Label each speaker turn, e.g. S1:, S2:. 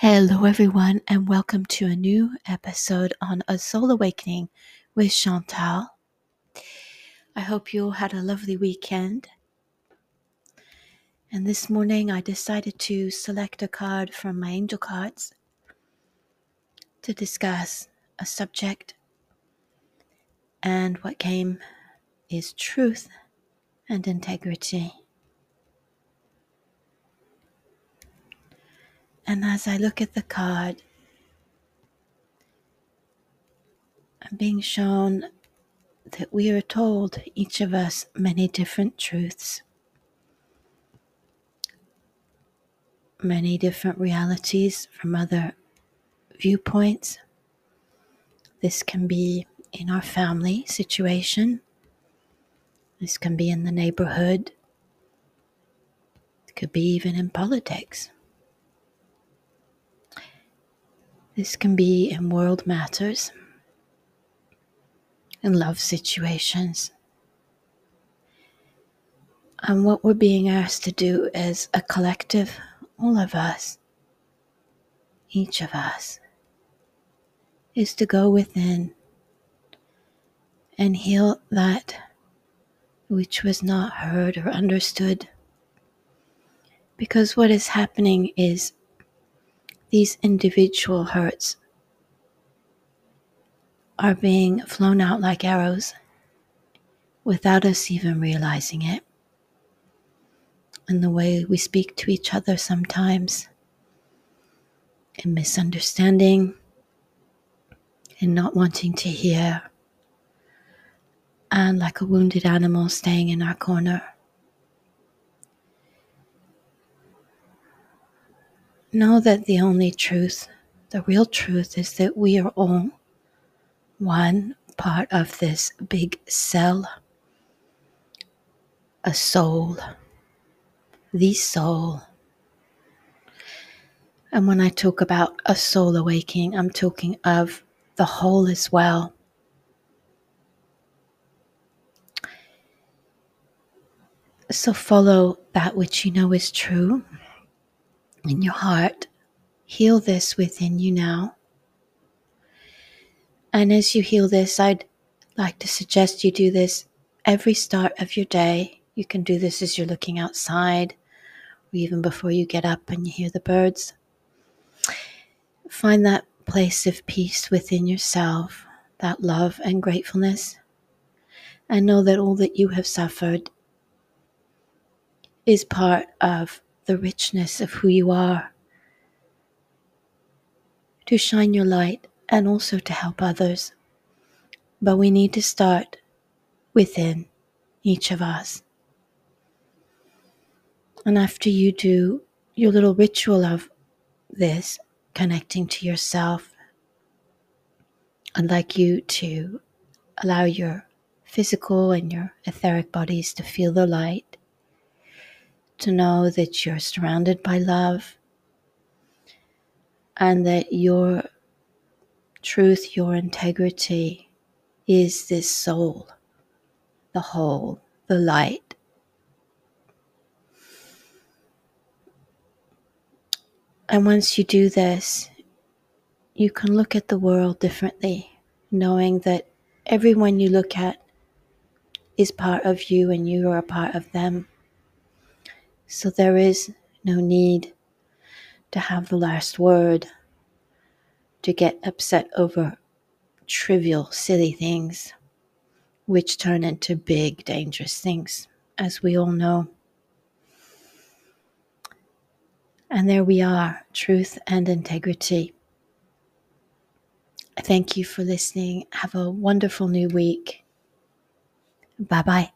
S1: Hello, everyone, and welcome to a new episode on A Soul Awakening with Chantal. I hope you all had a lovely weekend. And this morning, I decided to select a card from my angel cards to discuss a subject. And what came is truth and integrity. And as I look at the card, I'm being shown that we are told, each of us, many different truths, many different realities from other viewpoints. This can be in our family situation, this can be in the neighborhood, it could be even in politics. This can be in world matters, in love situations. And what we're being asked to do as a collective, all of us, each of us, is to go within and heal that which was not heard or understood. Because what is happening is these individual hurts are being flown out like arrows without us even realizing it. And the way we speak to each other sometimes, in misunderstanding, in not wanting to hear, and like a wounded animal staying in our corner. Know that the only truth, the real truth, is that we are all one part of this big cell, a soul, the soul. And when I talk about a soul awakening, I'm talking of the whole as well. So follow that which you know is true in your heart. Heal this within you now. And as you heal this, I'd like to suggest you do this every start of your day. You can do this as you're looking outside, or even before you get up and you hear the birds. Find that place of peace within yourself, that love and gratefulness, and know that all that you have suffered is part of the richness of who you are, to shine your light and also to help others. But we need to start within each of us. And after you do your little ritual of this, connecting to yourself, I'd like you to allow your physical and your etheric bodies to feel the light to know that you're surrounded by love and that your truth, your integrity is this soul, the whole, the light. And once you do this, you can look at the world differently, knowing that everyone you look at is part of you and you are a part of them. So there is no need to have the last word, to get upset over trivial, silly things, which turn into big, dangerous things, as we all know. And there we are truth and integrity. Thank you for listening. Have a wonderful new week. Bye bye.